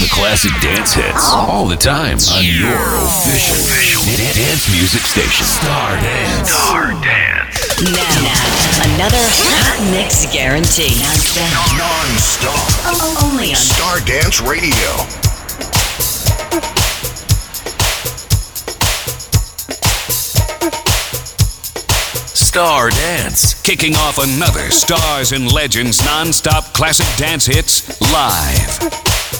the classic dance hits, all the time on your official dance music station, Star Dance. Star Dance. Now, now another hot mix guarantee. Non-stop. Only on Star Dance Radio. Star Dance, kicking off another Stars and Legends non-stop classic dance hits live.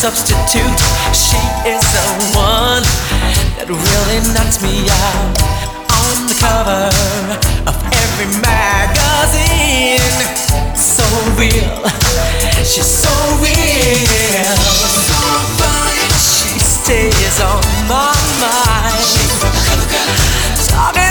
substitute. She is the one that really knocks me out on the cover of every magazine. So real, she's so real. She stays on my mind. Talking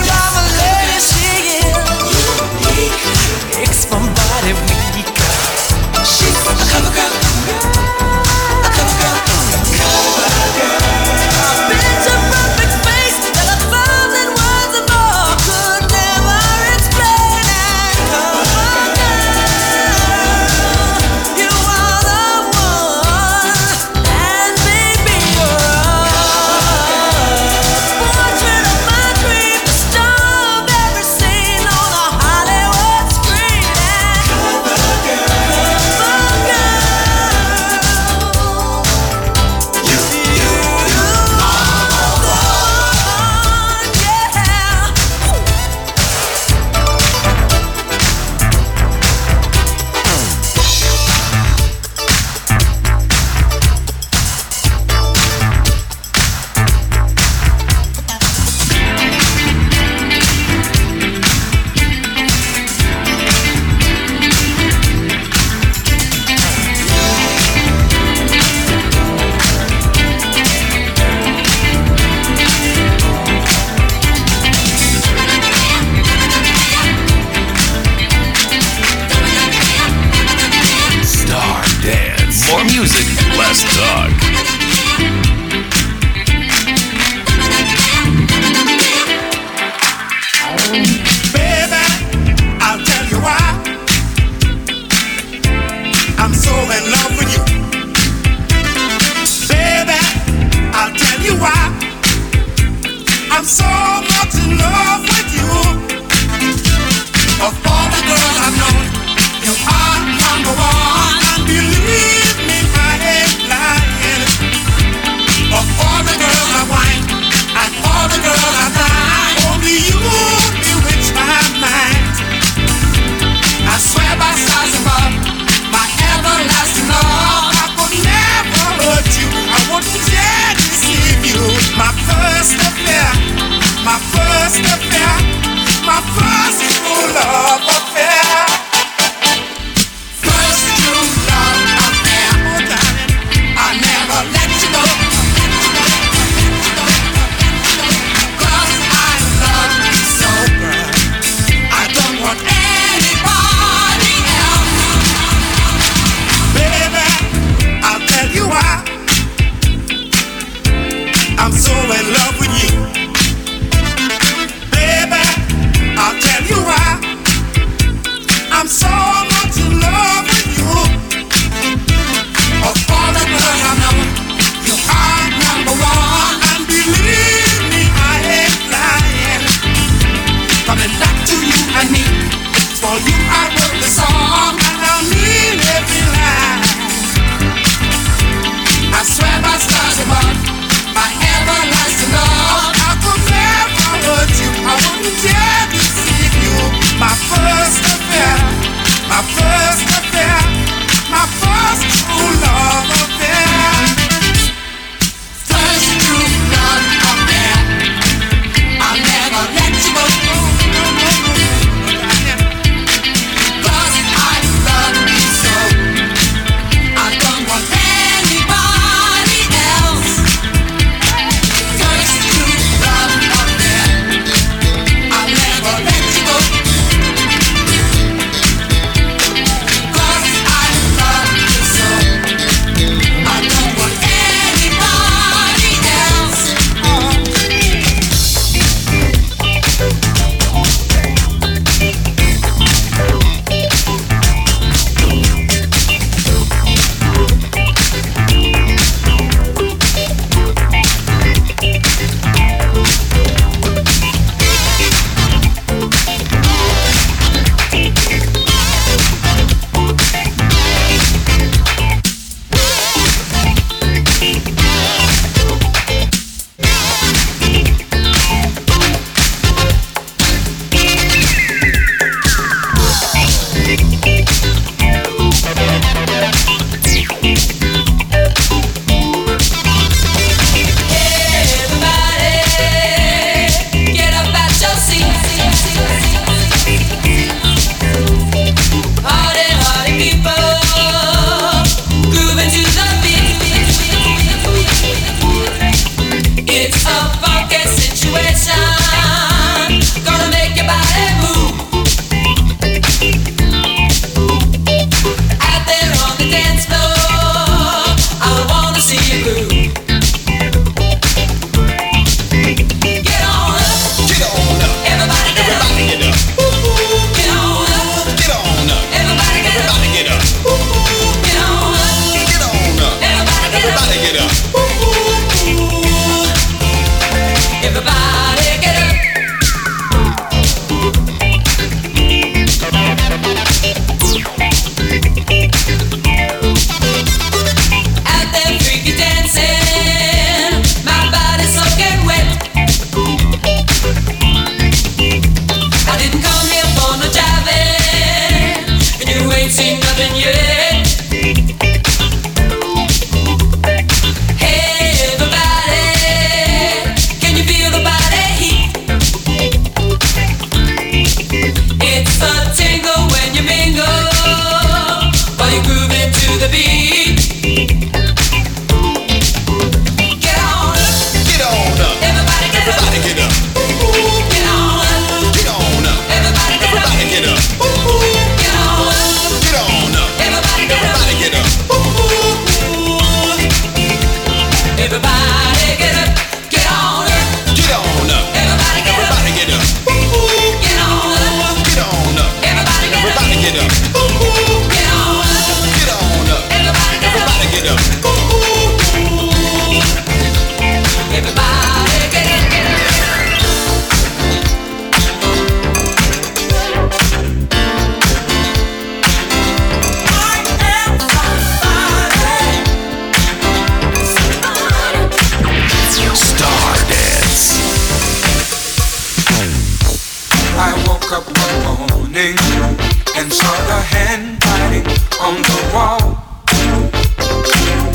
and saw the hand writing on the wall.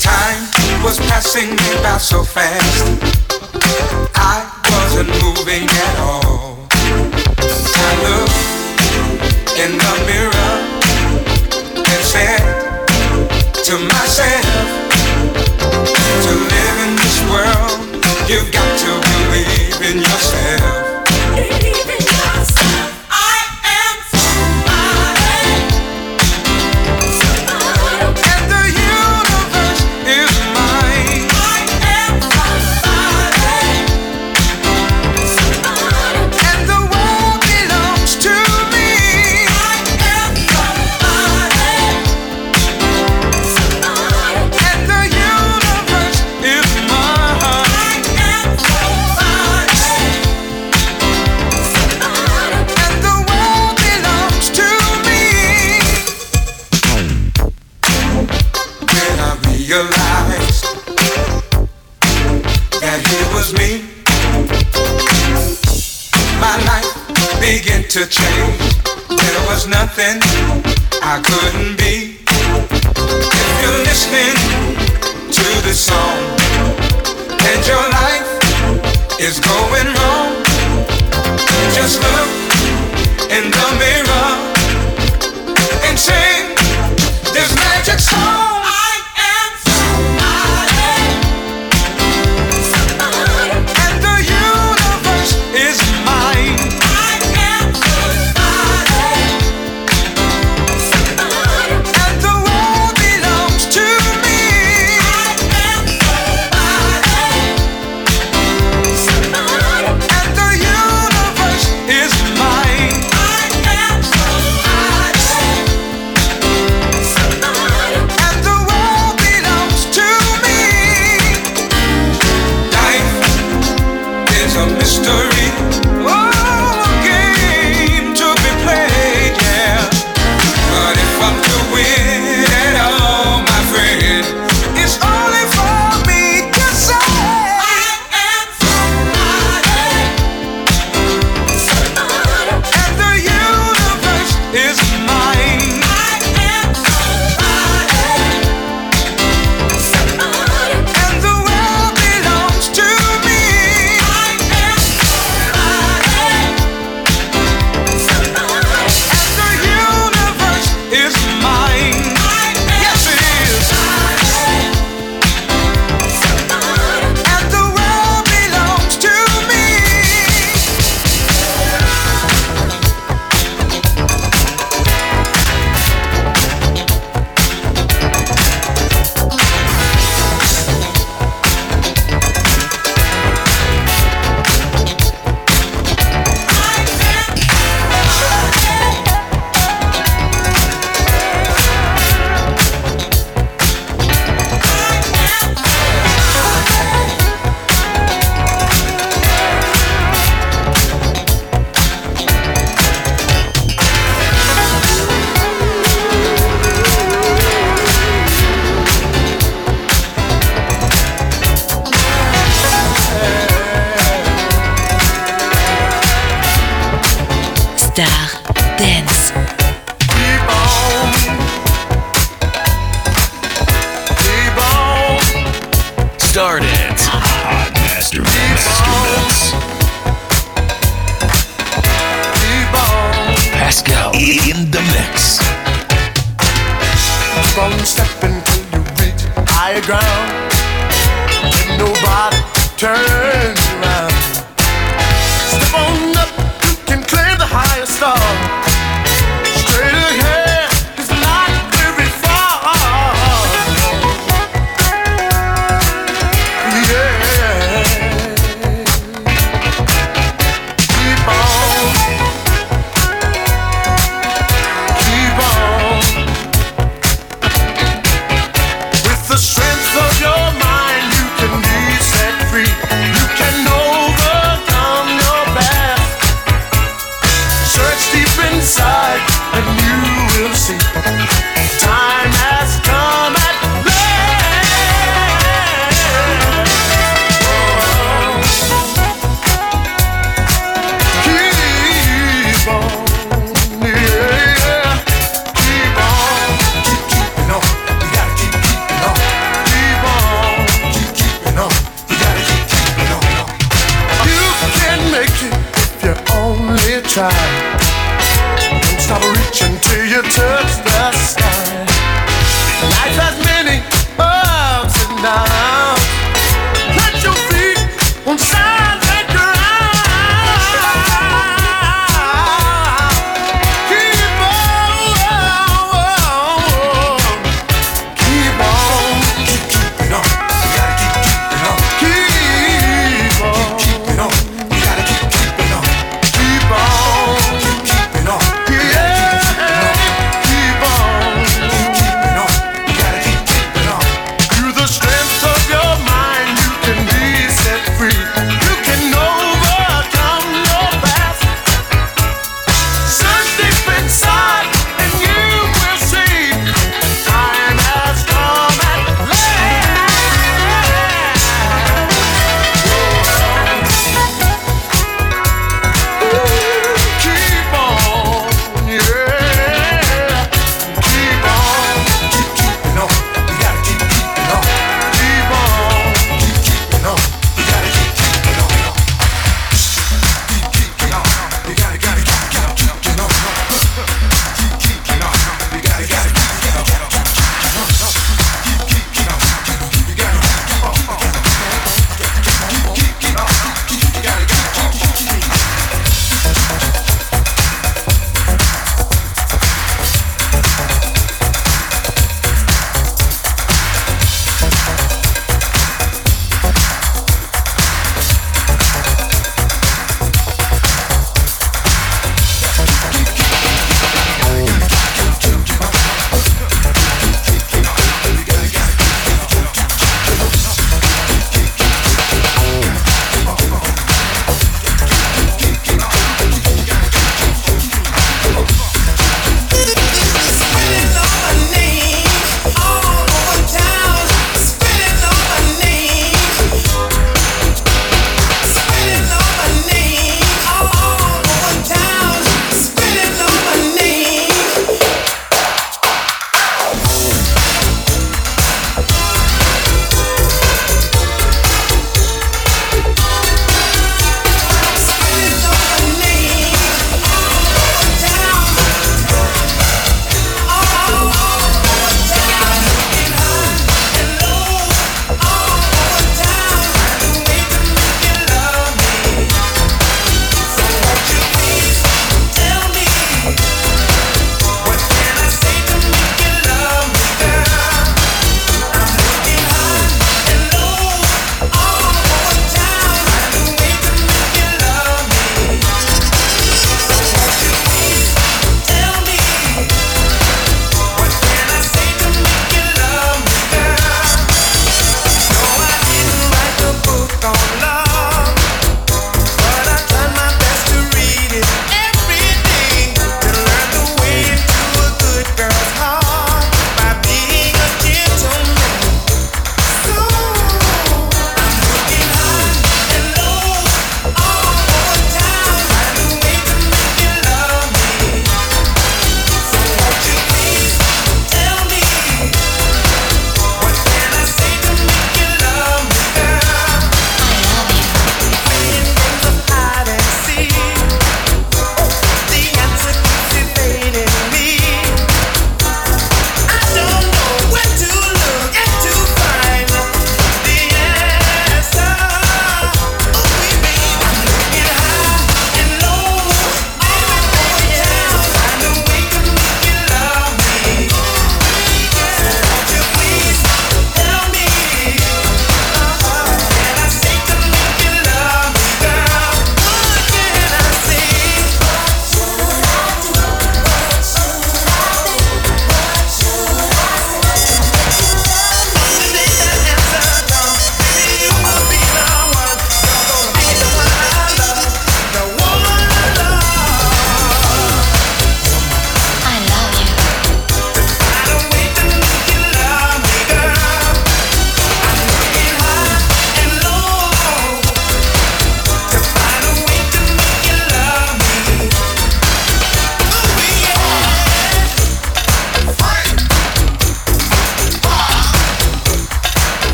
Time was passing me by so fast. I wasn't moving at all. I looked in the mirror and said to myself, to live in this world, you've got to believe in yourself. to change. There was nothing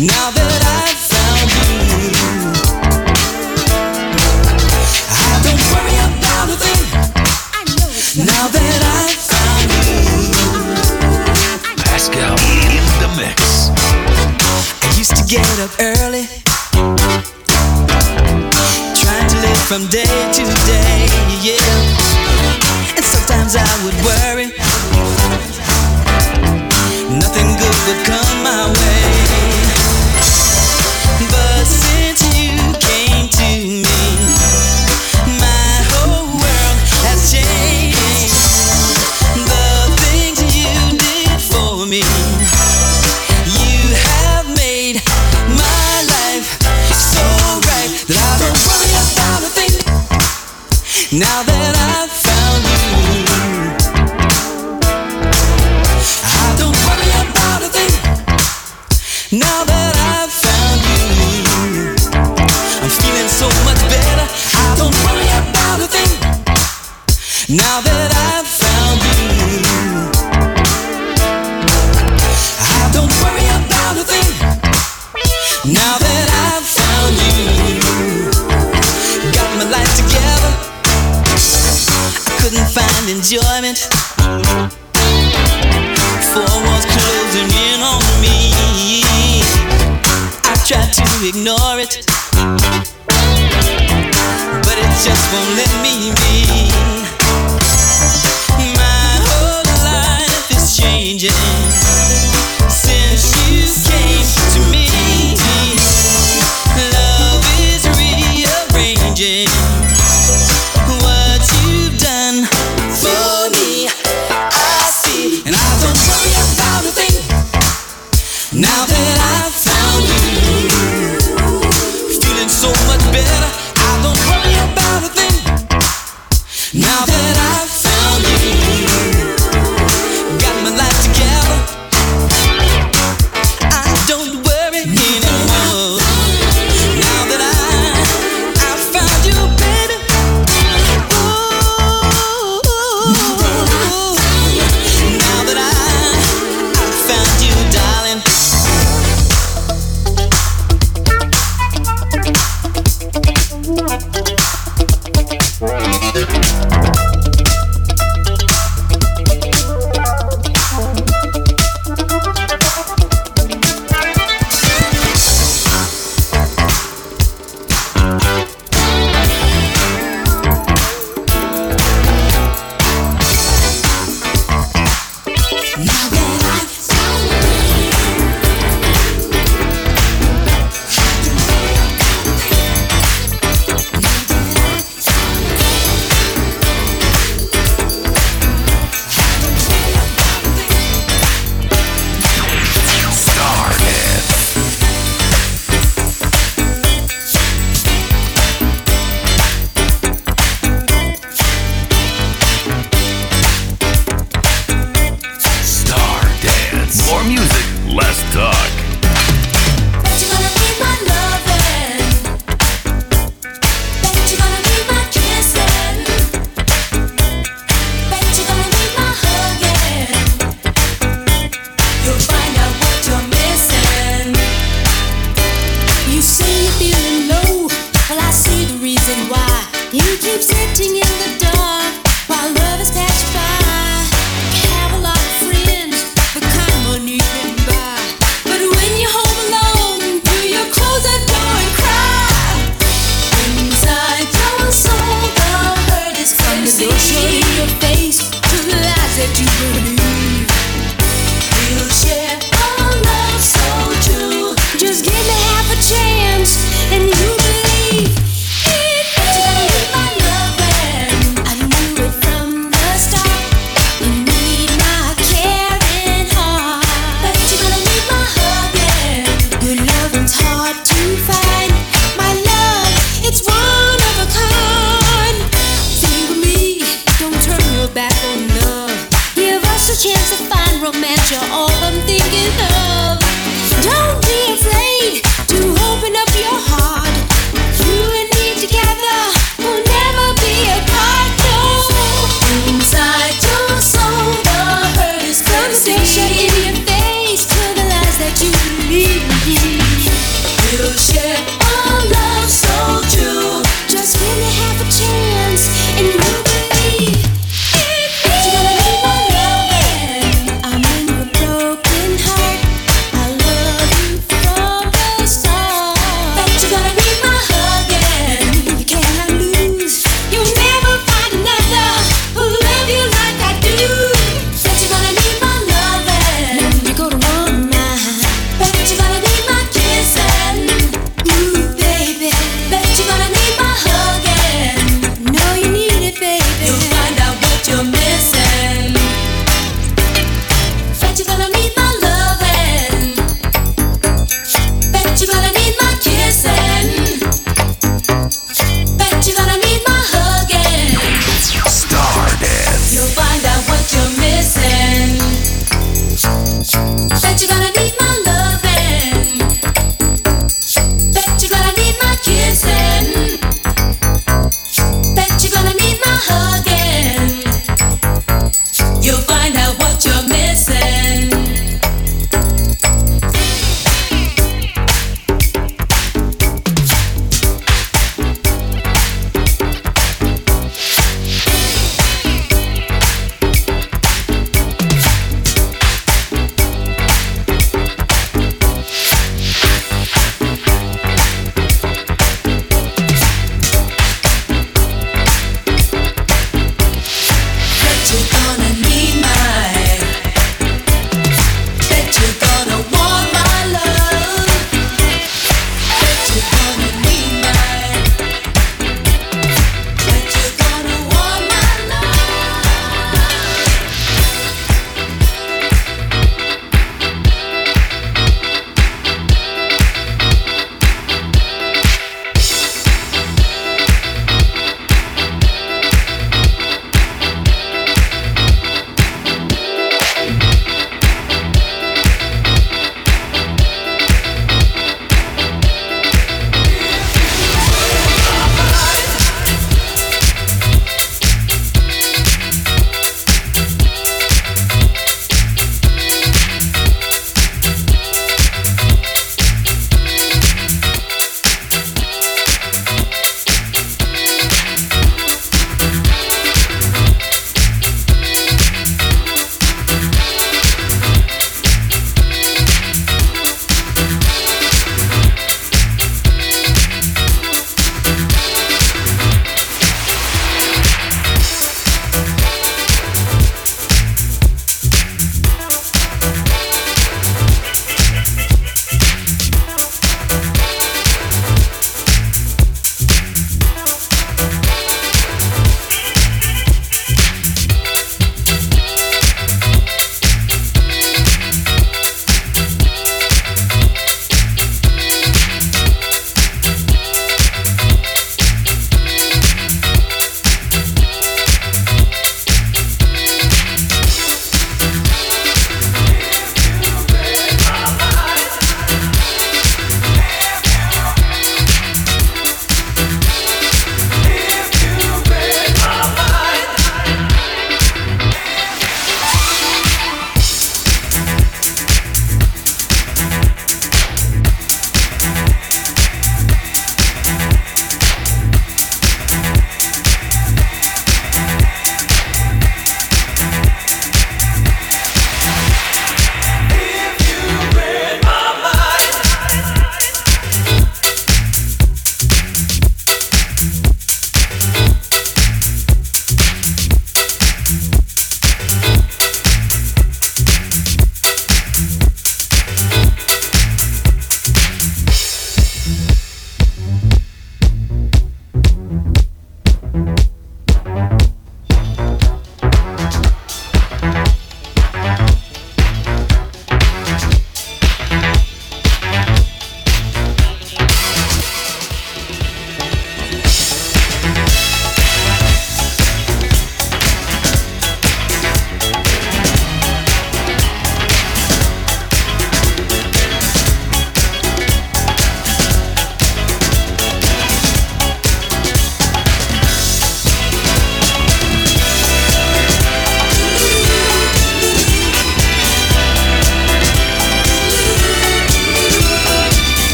Now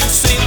See.